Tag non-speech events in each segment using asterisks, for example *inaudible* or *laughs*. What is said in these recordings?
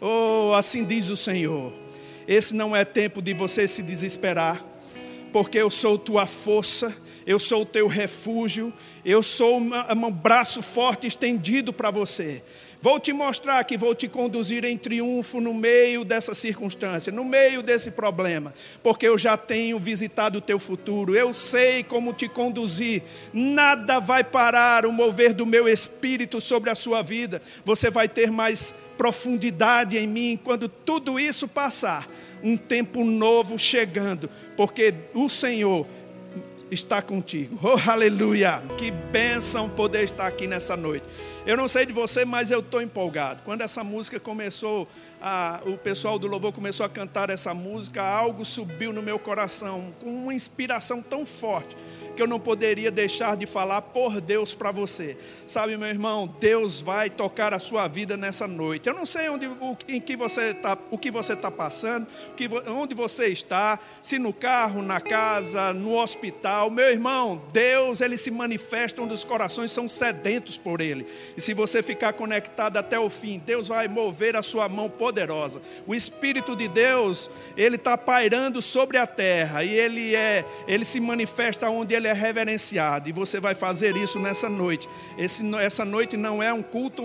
Oh, assim diz o Senhor. Esse não é tempo de você se desesperar, porque eu sou tua força, eu sou o teu refúgio, eu sou um braço forte estendido para você. Vou te mostrar que vou te conduzir em triunfo no meio dessa circunstância, no meio desse problema, porque eu já tenho visitado o teu futuro, eu sei como te conduzir. Nada vai parar o mover do meu espírito sobre a sua vida. Você vai ter mais profundidade em mim quando tudo isso passar. Um tempo novo chegando, porque o Senhor está contigo. Oh, aleluia! Que bênção poder estar aqui nessa noite. Eu não sei de você, mas eu estou empolgado. Quando essa música começou, a, o pessoal do louvor começou a cantar essa música, algo subiu no meu coração, com uma inspiração tão forte que eu não poderia deixar de falar por Deus para você. Sabe, meu irmão, Deus vai tocar a sua vida nessa noite. Eu não sei onde, o, em que você tá, o que você está passando, que, onde você está, se no carro, na casa, no hospital. Meu irmão, Deus, ele se manifesta onde os corações são sedentos por Ele. E se você ficar conectado até o fim, Deus vai mover a sua mão poderosa. O Espírito de Deus, ele está pairando sobre a terra e ele é, ele se manifesta onde ele é reverenciado. E você vai fazer isso nessa noite. Esse, essa noite não é um culto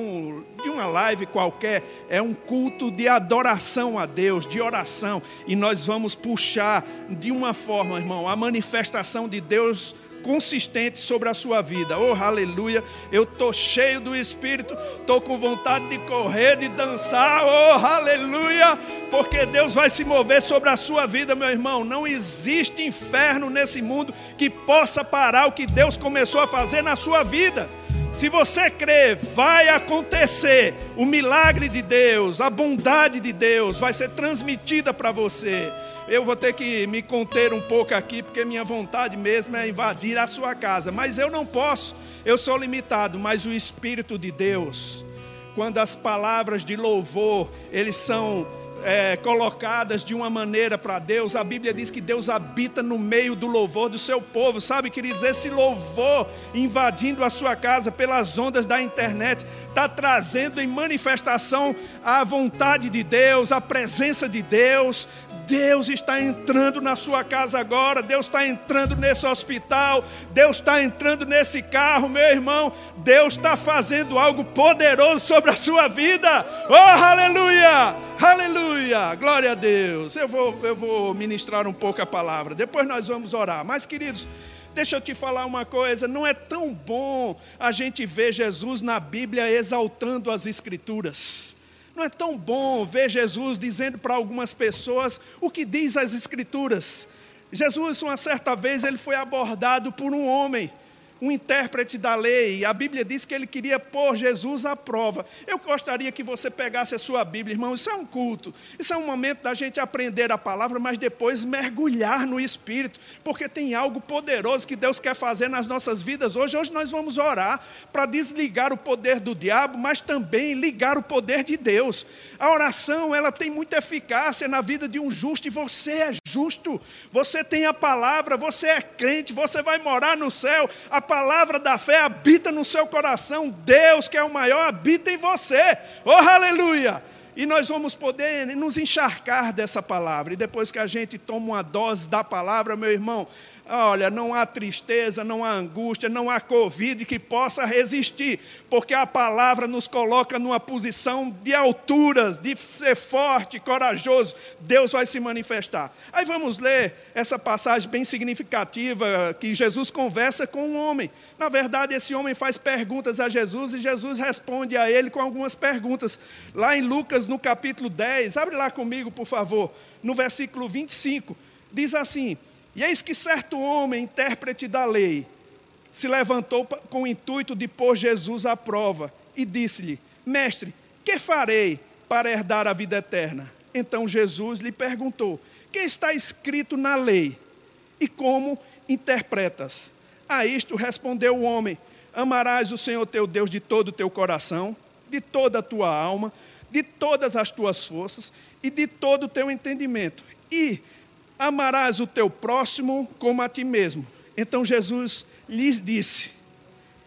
de uma live qualquer, é um culto de adoração a Deus, de oração. E nós vamos puxar de uma forma, irmão, a manifestação de Deus consistente sobre a sua vida. Oh, aleluia! Eu tô cheio do Espírito, tô com vontade de correr, de dançar. Oh, aleluia! Porque Deus vai se mover sobre a sua vida, meu irmão. Não existe inferno nesse mundo que possa parar o que Deus começou a fazer na sua vida. Se você crê, vai acontecer. O milagre de Deus, a bondade de Deus vai ser transmitida para você. Eu vou ter que me conter um pouco aqui, porque minha vontade mesmo é invadir a sua casa. Mas eu não posso, eu sou limitado. Mas o Espírito de Deus, quando as palavras de louvor, eles são é, colocadas de uma maneira para Deus, a Bíblia diz que Deus habita no meio do louvor do seu povo, sabe, queridos? Esse louvor invadindo a sua casa pelas ondas da internet, está trazendo em manifestação a vontade de Deus, a presença de Deus, Deus está entrando na sua casa agora, Deus está entrando nesse hospital, Deus está entrando nesse carro, meu irmão, Deus está fazendo algo poderoso sobre a sua vida. Oh, aleluia! Aleluia! Glória a Deus. Eu vou, eu vou ministrar um pouco a palavra, depois nós vamos orar. Mas, queridos, Deixa eu te falar uma coisa: não é tão bom a gente ver Jesus na Bíblia exaltando as Escrituras. Não é tão bom ver Jesus dizendo para algumas pessoas o que diz as Escrituras. Jesus, uma certa vez, ele foi abordado por um homem um intérprete da lei. A Bíblia diz que ele queria pôr Jesus à prova. Eu gostaria que você pegasse a sua Bíblia, irmão. Isso é um culto. Isso é um momento da gente aprender a palavra, mas depois mergulhar no Espírito, porque tem algo poderoso que Deus quer fazer nas nossas vidas hoje. Hoje nós vamos orar para desligar o poder do diabo, mas também ligar o poder de Deus. A oração, ela tem muita eficácia na vida de um justo e você é justo. Você tem a palavra, você é crente, você vai morar no céu. A palavra da fé habita no seu coração. Deus, que é o maior, habita em você. Oh, aleluia! E nós vamos poder nos encharcar dessa palavra. E depois que a gente toma uma dose da palavra, meu irmão, Olha, não há tristeza, não há angústia, não há Covid que possa resistir, porque a palavra nos coloca numa posição de alturas, de ser forte, corajoso. Deus vai se manifestar. Aí vamos ler essa passagem bem significativa que Jesus conversa com um homem. Na verdade, esse homem faz perguntas a Jesus e Jesus responde a ele com algumas perguntas. Lá em Lucas, no capítulo 10, abre lá comigo, por favor, no versículo 25, diz assim. E eis que certo homem, intérprete da lei, se levantou com o intuito de pôr Jesus à prova e disse-lhe: Mestre, que farei para herdar a vida eterna? Então Jesus lhe perguntou: Que está escrito na lei? E como interpretas? A isto respondeu o homem: Amarás o Senhor teu Deus de todo o teu coração, de toda a tua alma, de todas as tuas forças e de todo o teu entendimento. E amarás o teu próximo como a ti mesmo. Então Jesus lhes disse: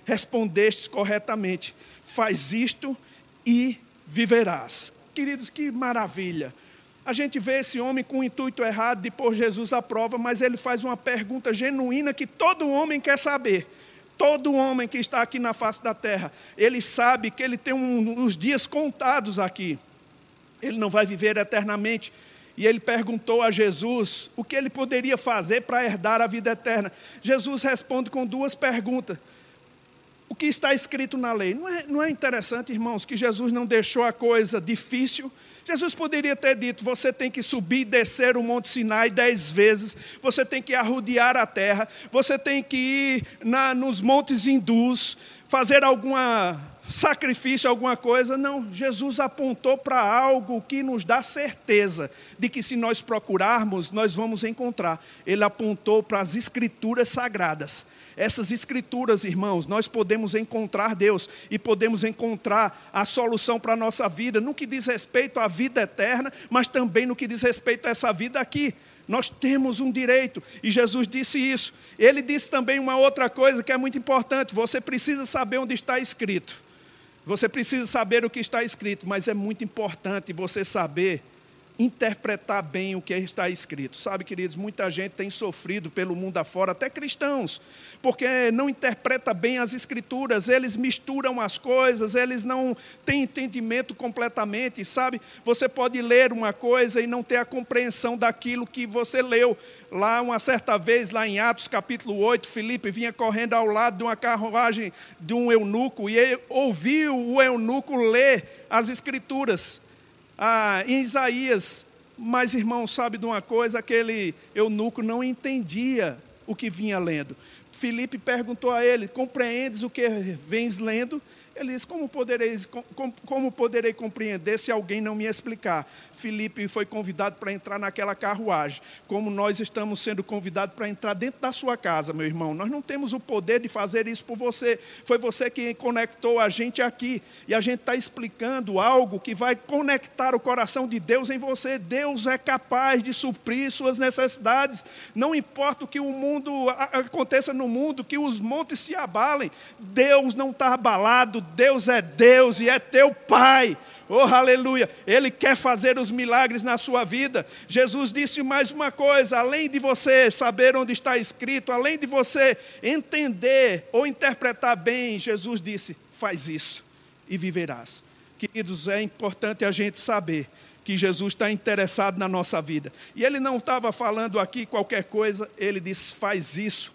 Respondestes corretamente. faz isto e viverás. Queridos, que maravilha. A gente vê esse homem com o intuito errado de pôr Jesus à prova, mas ele faz uma pergunta genuína que todo homem quer saber. Todo homem que está aqui na face da terra, ele sabe que ele tem um, os dias contados aqui. Ele não vai viver eternamente. E ele perguntou a Jesus o que ele poderia fazer para herdar a vida eterna. Jesus responde com duas perguntas. O que está escrito na lei? Não é, não é interessante, irmãos, que Jesus não deixou a coisa difícil? Jesus poderia ter dito: você tem que subir e descer o Monte Sinai dez vezes, você tem que arrodear a terra, você tem que ir na, nos montes hindus, fazer alguma sacrifício, alguma coisa. Não, Jesus apontou para algo que nos dá certeza de que se nós procurarmos, nós vamos encontrar. Ele apontou para as escrituras sagradas. Essas escrituras, irmãos, nós podemos encontrar Deus e podemos encontrar a solução para a nossa vida, no que diz respeito à vida eterna, mas também no que diz respeito a essa vida aqui. Nós temos um direito, e Jesus disse isso. Ele disse também uma outra coisa que é muito importante: você precisa saber onde está escrito. Você precisa saber o que está escrito, mas é muito importante você saber interpretar bem o que está escrito. Sabe, queridos, muita gente tem sofrido pelo mundo afora, até cristãos, porque não interpreta bem as escrituras, eles misturam as coisas, eles não têm entendimento completamente, sabe? Você pode ler uma coisa e não ter a compreensão daquilo que você leu. Lá uma certa vez, lá em Atos capítulo 8, Filipe vinha correndo ao lado de uma carruagem de um eunuco e ele ouviu o eunuco ler as escrituras ah, em Isaías. Mas, irmão, sabe de uma coisa? Aquele eunuco não entendia o que vinha lendo. Filipe perguntou a ele: Compreendes o que vens lendo? Ele diz: como poderei, como, como poderei compreender se alguém não me explicar? Filipe foi convidado para entrar naquela carruagem, como nós estamos sendo convidados para entrar dentro da sua casa, meu irmão. Nós não temos o poder de fazer isso por você. Foi você que conectou a gente aqui. E a gente está explicando algo que vai conectar o coração de Deus em você. Deus é capaz de suprir suas necessidades. Não importa o que o mundo aconteça no mundo, que os montes se abalem. Deus não está abalado Deus é Deus e é teu Pai. Oh, aleluia! Ele quer fazer os milagres na sua vida. Jesus disse mais uma coisa: além de você saber onde está escrito, além de você entender ou interpretar bem, Jesus disse: faz isso e viverás. Queridos, é importante a gente saber que Jesus está interessado na nossa vida. E ele não estava falando aqui qualquer coisa, ele disse: faz isso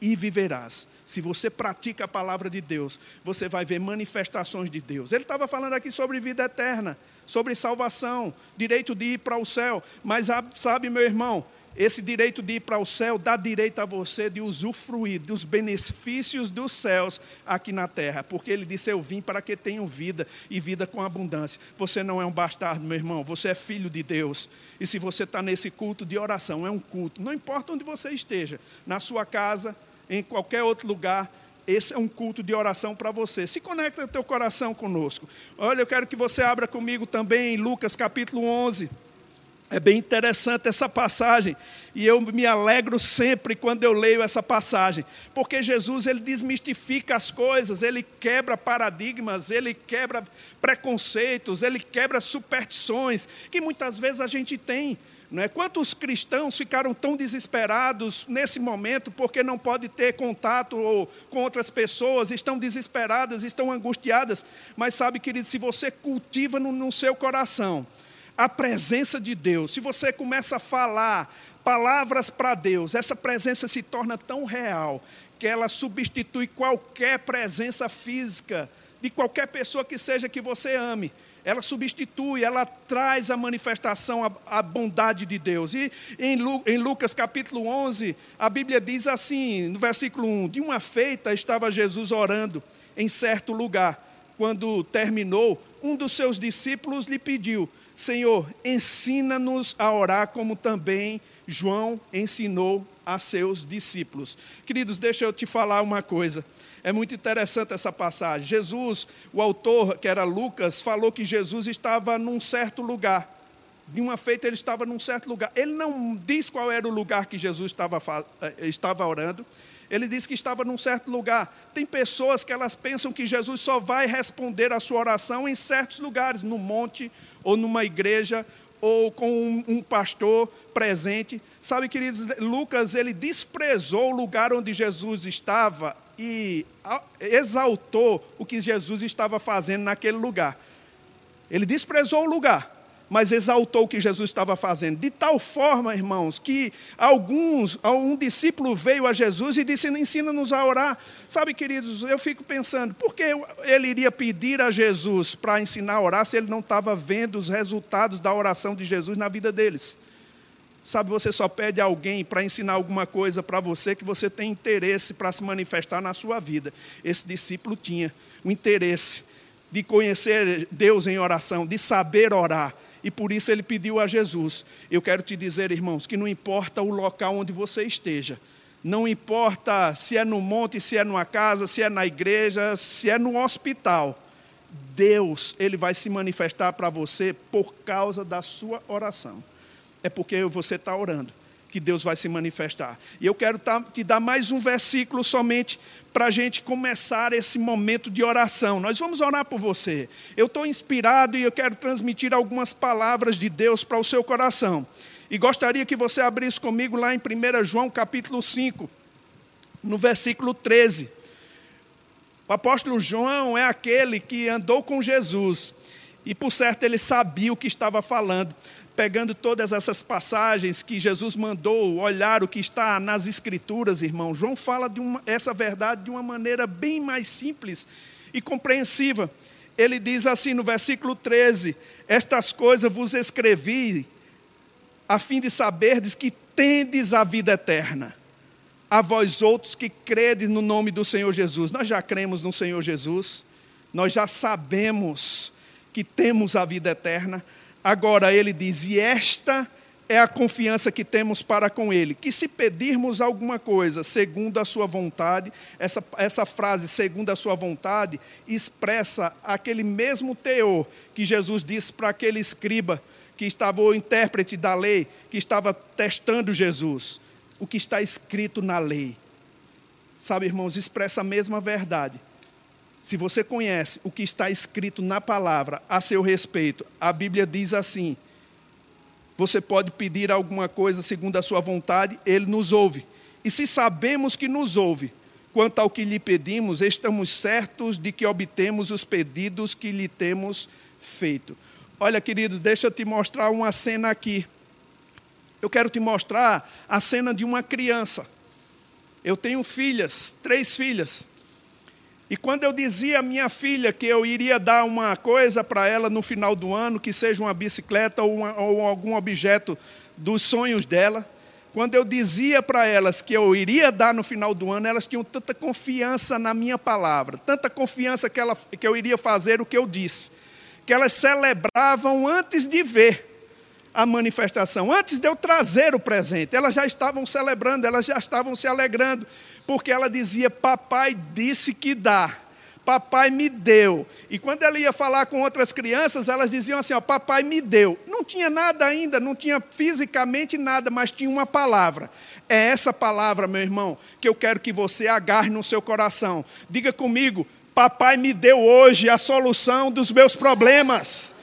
e viverás. Se você pratica a palavra de Deus, você vai ver manifestações de Deus. Ele estava falando aqui sobre vida eterna, sobre salvação, direito de ir para o céu. Mas sabe, meu irmão, esse direito de ir para o céu dá direito a você de usufruir dos benefícios dos céus aqui na terra, porque ele disse: Eu vim para que tenham vida e vida com abundância. Você não é um bastardo, meu irmão, você é filho de Deus. E se você está nesse culto de oração, é um culto, não importa onde você esteja, na sua casa, em qualquer outro lugar, esse é um culto de oração para você. Se conecta o teu coração conosco. Olha, eu quero que você abra comigo também em Lucas capítulo 11. É bem interessante essa passagem, e eu me alegro sempre quando eu leio essa passagem, porque Jesus ele desmistifica as coisas, ele quebra paradigmas, ele quebra preconceitos, ele quebra superstições que muitas vezes a gente tem. Não é? Quantos cristãos ficaram tão desesperados nesse momento porque não pode ter contato ou, com outras pessoas, estão desesperadas, estão angustiadas, mas sabe, querido, se você cultiva no, no seu coração a presença de Deus, se você começa a falar palavras para Deus, essa presença se torna tão real que ela substitui qualquer presença física de qualquer pessoa que seja que você ame ela substitui, ela traz a manifestação, a, a bondade de Deus. E em, Lu, em, Lucas capítulo 11, a Bíblia diz assim, no versículo 1: De uma feita estava Jesus orando em certo lugar. Quando terminou, um dos seus discípulos lhe pediu: Senhor, ensina-nos a orar como também João ensinou a seus discípulos. Queridos, deixa eu te falar uma coisa. É muito interessante essa passagem. Jesus, o autor, que era Lucas, falou que Jesus estava num certo lugar. De uma feita, ele estava num certo lugar. Ele não diz qual era o lugar que Jesus estava, eh, estava orando. Ele disse que estava num certo lugar. Tem pessoas que elas pensam que Jesus só vai responder a sua oração em certos lugares, no monte, ou numa igreja, ou com um, um pastor presente. Sabe, queridos, Lucas, ele desprezou o lugar onde Jesus estava e exaltou o que Jesus estava fazendo naquele lugar. Ele desprezou o lugar, mas exaltou o que Jesus estava fazendo. De tal forma, irmãos, que alguns, um discípulo veio a Jesus e disse: Ensina-nos a orar. Sabe, queridos, eu fico pensando, por que ele iria pedir a Jesus para ensinar a orar se ele não estava vendo os resultados da oração de Jesus na vida deles? Sabe, você só pede alguém para ensinar alguma coisa para você que você tem interesse para se manifestar na sua vida. Esse discípulo tinha o interesse de conhecer Deus em oração, de saber orar. E por isso ele pediu a Jesus. Eu quero te dizer, irmãos, que não importa o local onde você esteja, não importa se é no monte, se é numa casa, se é na igreja, se é no hospital, Deus, ele vai se manifestar para você por causa da sua oração é porque você está orando que Deus vai se manifestar. E eu quero tá, te dar mais um versículo somente para a gente começar esse momento de oração. Nós vamos orar por você. Eu estou inspirado e eu quero transmitir algumas palavras de Deus para o seu coração. E gostaria que você abrisse comigo lá em 1 João capítulo 5, no versículo 13. O apóstolo João é aquele que andou com Jesus. E por certo ele sabia o que estava falando pegando todas essas passagens que Jesus mandou olhar o que está nas Escrituras, irmão, João fala de uma, essa verdade de uma maneira bem mais simples e compreensiva. Ele diz assim no versículo 13: Estas coisas vos escrevi a fim de saberdes que tendes a vida eterna. A vós outros que credes no nome do Senhor Jesus. Nós já cremos no Senhor Jesus, nós já sabemos que temos a vida eterna. Agora ele diz: E esta é a confiança que temos para com Ele, que se pedirmos alguma coisa segundo a Sua vontade, essa, essa frase, segundo a Sua vontade, expressa aquele mesmo teor que Jesus disse para aquele escriba, que estava o intérprete da lei, que estava testando Jesus. O que está escrito na lei. Sabe, irmãos, expressa a mesma verdade. Se você conhece o que está escrito na palavra a seu respeito, a Bíblia diz assim: você pode pedir alguma coisa segundo a sua vontade, ele nos ouve. E se sabemos que nos ouve, quanto ao que lhe pedimos, estamos certos de que obtemos os pedidos que lhe temos feito. Olha, queridos, deixa eu te mostrar uma cena aqui. Eu quero te mostrar a cena de uma criança. Eu tenho filhas, três filhas. E quando eu dizia à minha filha que eu iria dar uma coisa para ela no final do ano, que seja uma bicicleta ou, uma, ou algum objeto dos sonhos dela, quando eu dizia para elas que eu iria dar no final do ano, elas tinham tanta confiança na minha palavra, tanta confiança que, ela, que eu iria fazer o que eu disse, que elas celebravam antes de ver a manifestação, antes de eu trazer o presente, elas já estavam celebrando, elas já estavam se alegrando, porque ela dizia: Papai disse que dá, papai me deu. E quando ela ia falar com outras crianças, elas diziam assim: ó, Papai me deu. Não tinha nada ainda, não tinha fisicamente nada, mas tinha uma palavra. É essa palavra, meu irmão, que eu quero que você agarre no seu coração. Diga comigo: Papai me deu hoje a solução dos meus problemas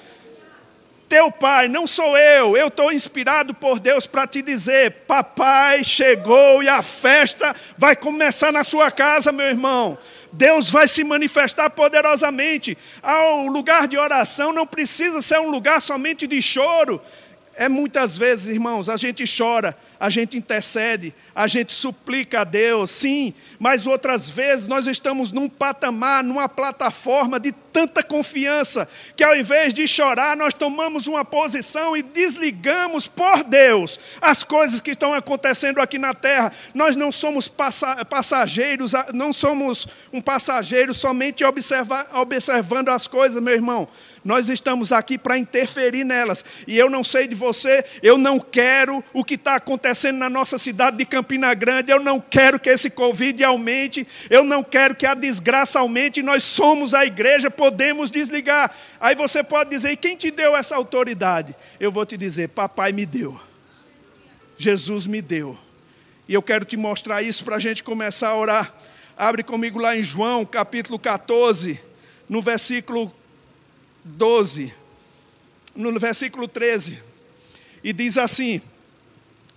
teu pai, não sou eu. Eu estou inspirado por Deus para te dizer: papai chegou e a festa vai começar na sua casa, meu irmão. Deus vai se manifestar poderosamente. Ao lugar de oração não precisa ser um lugar somente de choro. É muitas vezes, irmãos, a gente chora, a gente intercede, a gente suplica a Deus, sim, mas outras vezes nós estamos num patamar, numa plataforma de tanta confiança, que ao invés de chorar, nós tomamos uma posição e desligamos por Deus as coisas que estão acontecendo aqui na terra. Nós não somos passageiros, não somos um passageiro somente observando as coisas, meu irmão nós estamos aqui para interferir nelas. E eu não sei de você, eu não quero o que está acontecendo na nossa cidade de Campina Grande, eu não quero que esse Covid aumente, eu não quero que a desgraça aumente, nós somos a igreja, podemos desligar. Aí você pode dizer, e quem te deu essa autoridade? Eu vou te dizer, papai me deu. Jesus me deu. E eu quero te mostrar isso para a gente começar a orar. Abre comigo lá em João, capítulo 14, no versículo 12, no versículo 13. E diz assim: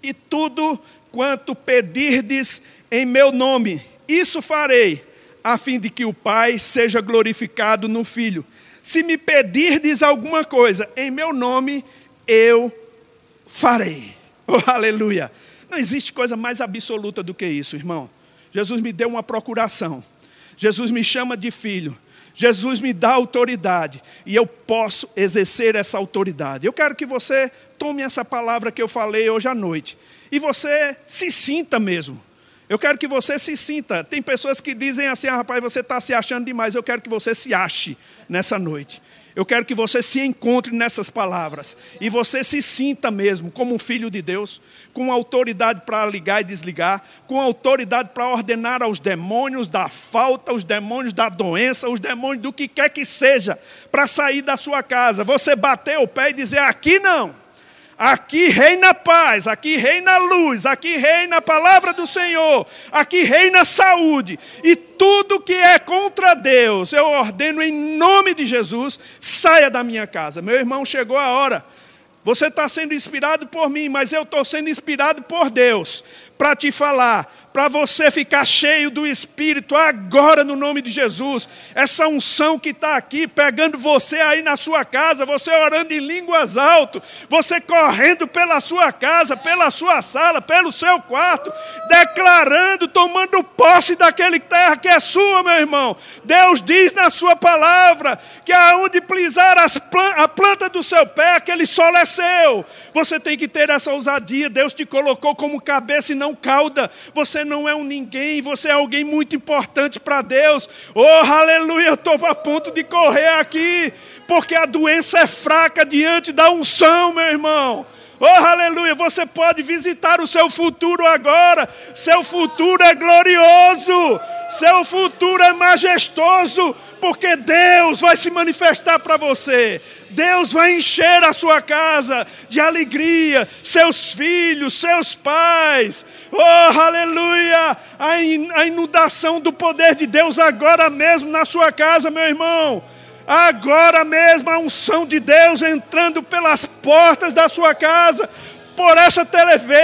E tudo quanto pedirdes em meu nome, isso farei, a fim de que o Pai seja glorificado no Filho. Se me pedirdes alguma coisa em meu nome, eu farei. *laughs* Oh, aleluia! Não existe coisa mais absoluta do que isso, irmão. Jesus me deu uma procuração. Jesus me chama de filho. Jesus me dá autoridade e eu posso exercer essa autoridade. Eu quero que você tome essa palavra que eu falei hoje à noite e você se sinta mesmo. Eu quero que você se sinta. Tem pessoas que dizem assim: ah, rapaz, você está se achando demais. Eu quero que você se ache nessa noite. Eu quero que você se encontre nessas palavras e você se sinta mesmo como um filho de Deus, com autoridade para ligar e desligar, com autoridade para ordenar aos demônios da falta, os demônios da doença, os demônios do que quer que seja, para sair da sua casa. Você bater o pé e dizer: aqui não. Aqui reina paz, aqui reina luz, aqui reina a palavra do Senhor, aqui reina saúde. E tudo que é contra Deus, eu ordeno em nome de Jesus, saia da minha casa. Meu irmão, chegou a hora. Você está sendo inspirado por mim, mas eu estou sendo inspirado por Deus para te falar, para você ficar cheio do Espírito agora no nome de Jesus. Essa unção que está aqui, pegando você aí na sua casa, você orando em línguas alto, você correndo pela sua casa, pela sua sala, pelo seu quarto, declarando, tomando posse daquele terra que é sua, meu irmão. Deus diz na sua palavra que aonde pisar a planta do seu pé, aquele solo é seu. Você tem que ter essa ousadia. Deus te colocou como cabeça e não cauda. Você não é um ninguém, você é alguém muito importante para Deus. Oh, aleluia, eu estou a ponto de correr aqui, porque a doença é fraca diante da unção, meu irmão. Oh, aleluia! Você pode visitar o seu futuro agora. Seu futuro é glorioso. Seu futuro é majestoso, porque Deus vai se manifestar para você. Deus vai encher a sua casa de alegria, seus filhos, seus pais. Oh, aleluia! A inundação do poder de Deus agora mesmo na sua casa, meu irmão. Agora mesmo a unção de Deus entrando pelas portas da sua casa, por essa TV.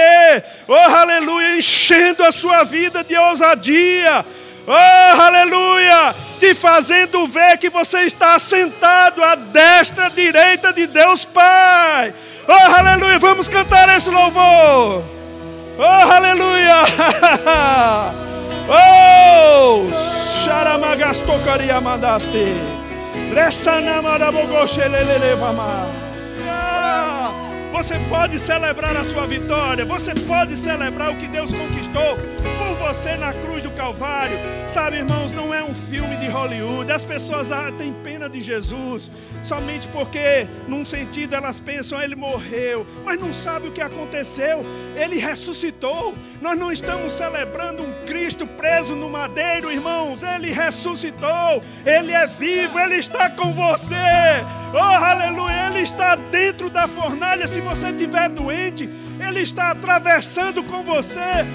Oh, aleluia! Enchendo a sua vida de ousadia. Oh, aleluia! Te fazendo ver que você está sentado à destra direita de Deus Pai. Oh, aleluia! Vamos cantar esse louvor. Oh, aleluia! *laughs* oh, Sharamagastokaria mandaste. Ah, você pode celebrar a sua vitória, você pode celebrar o que Deus conquistou você na cruz do Calvário. Sabe, irmãos, não é um filme de Hollywood. As pessoas ah, têm pena de Jesus somente porque, num sentido, elas pensam ele morreu, mas não sabe o que aconteceu. Ele ressuscitou. Nós não estamos celebrando um Cristo preso no madeiro, irmãos. Ele ressuscitou. Ele é vivo. Ele está com você. Oh, aleluia! Ele está dentro da fornalha. Se você estiver doente, Ele está atravessando com você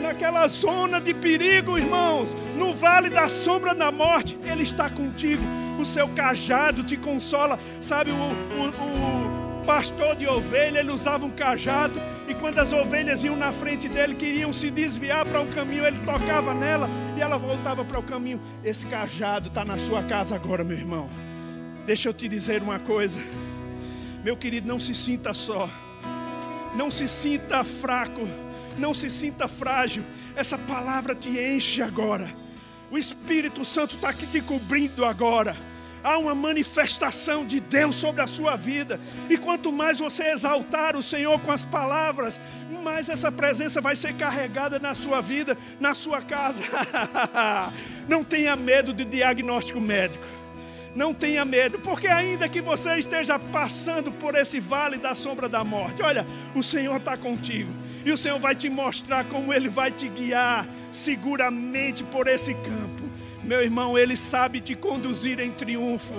naquela zona de perigo, irmãos, no vale da sombra da morte, Ele está contigo. O seu cajado te consola. Sabe, o, o, o pastor de ovelha, ele usava um cajado, e quando as ovelhas iam na frente dele, queriam se desviar para o caminho, ele tocava nela e ela voltava para o caminho. Esse cajado está na sua casa agora, meu irmão. Deixa eu te dizer uma coisa, meu querido, não se sinta só, não se sinta fraco não se sinta frágil. Essa palavra te enche agora. O Espírito Santo está aqui te cobrindo agora. Há uma manifestação de Deus sobre a sua vida. E quanto mais você exaltar o Senhor com as palavras, mais essa presença vai ser carregada na sua vida, na sua casa. *laughs* Não tenha medo de diagnóstico médico. Não tenha medo, porque ainda que você esteja passando por esse vale da sombra da morte, olha, o Senhor está contigo. E o Senhor vai te mostrar como Ele vai te guiar seguramente por esse campo. Meu irmão, Ele sabe te conduzir em triunfo.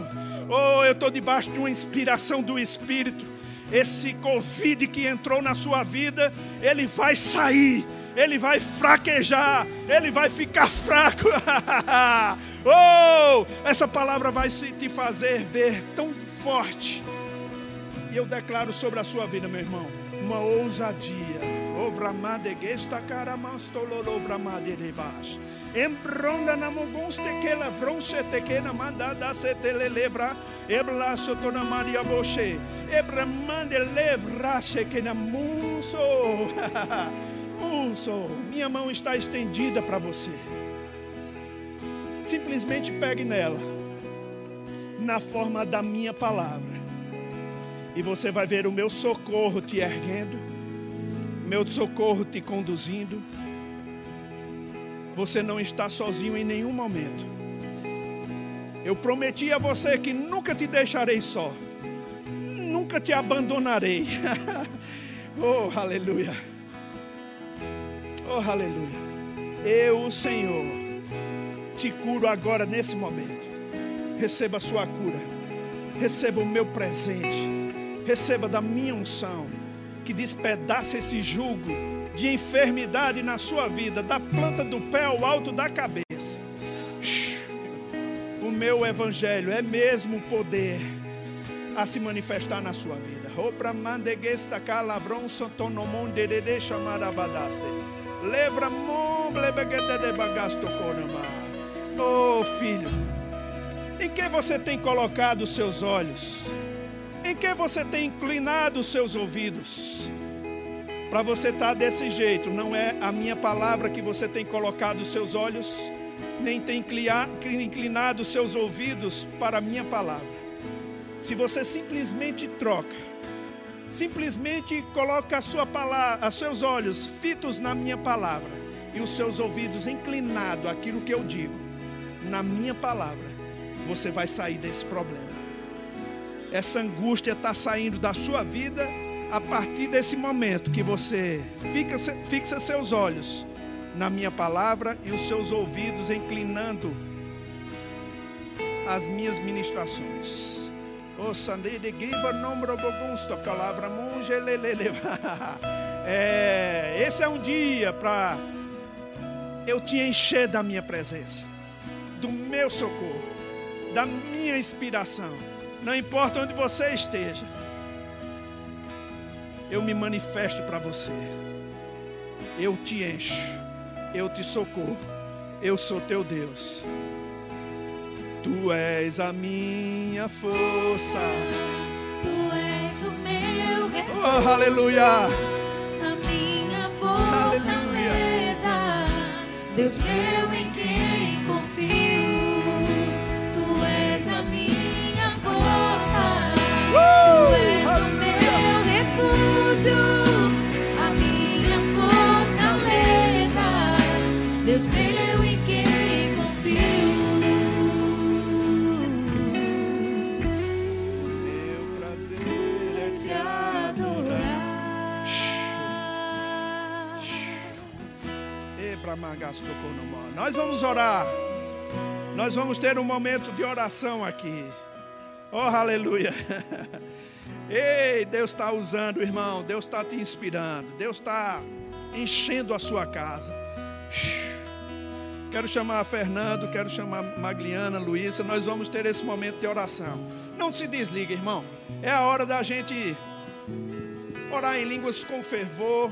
Oh, eu estou debaixo de uma inspiração do Espírito. esse Covid que entrou na sua vida, ele vai sair, ele vai fraquejar, ele vai ficar fraco. *laughs* oh, essa palavra vai te fazer ver tão forte. E eu declaro sobre a sua vida, meu irmão, uma ousadia. Ovramade gesta caramastololovramade de baixo. Embronda na mogonste que la vronche te que na mandada se te le levra. Ebla sotona maria boche. Ebra mande levra che que na muso. *laughs* muso. Minha mão está estendida para você. Simplesmente pegue nela. Na forma da minha palavra. E você vai ver o meu socorro te erguendo. Meu socorro te conduzindo você não está sozinho em nenhum momento. Eu prometi a você que nunca te deixarei só, nunca te abandonarei. *laughs* oh, aleluia. Oh, aleluia. Eu, o Senhor, te curo agora nesse momento. Receba a sua cura, receba o meu presente, receba da minha unção, que despedaça esse jugo de enfermidade na sua vida, da planta do pé ao alto da cabeça. O meu evangelho é mesmo poder a se manifestar na sua vida. Obra mandeguesta calavron santonomon dedede chamada badaste. Levra mon blebegede bagasto conama. Oh filho, em que você tem colocado os seus olhos? Em que você tem inclinado os seus ouvidos? Para você estar tá desse jeito, não é a minha palavra que você tem colocado os seus olhos, nem tem inclinado os seus ouvidos para a minha palavra. Se você simplesmente troca, simplesmente coloca a sua palavra, os seus olhos fitos na minha palavra e os seus ouvidos inclinados àquilo que eu digo, na minha palavra, você vai sair desse problema. Essa angústia está saindo da sua vida a partir desse momento que você fixa, seus olhos na minha palavra e os seus ouvidos inclinando as minhas ministrações. É, esse é um dia para eu te encher da minha presença, do meu socorro, da minha inspiração. Não importa onde você esteja eu me manifesto para você. Eu te encho, eu te socorro, eu sou teu Deus. Tu és a minha força. Tu és o meu refúgio. Oh, aleluia. A minha fortaleza. Aleluia. Deus meu em quem Nós vamos orar. Nós vamos ter um momento de oração aqui. Oh, aleluia. *laughs* Ei, Deus está usando, irmão. Deus está te inspirando. Deus está enchendo a sua casa. Quero chamar Fernando, quero chamar Magliana, Luísa. Nós vamos ter esse momento de oração. Não se desliga, irmão. É a hora da gente orar em línguas com fervor,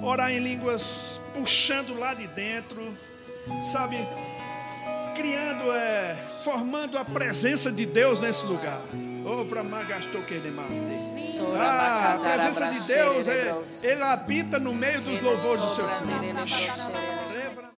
orar em línguas puxando lá de dentro, sabe? Criando, é, formando a presença de Deus nesse lugar. Ah, a presença de Deus, ele, ele habita no meio dos louvores do seu povo.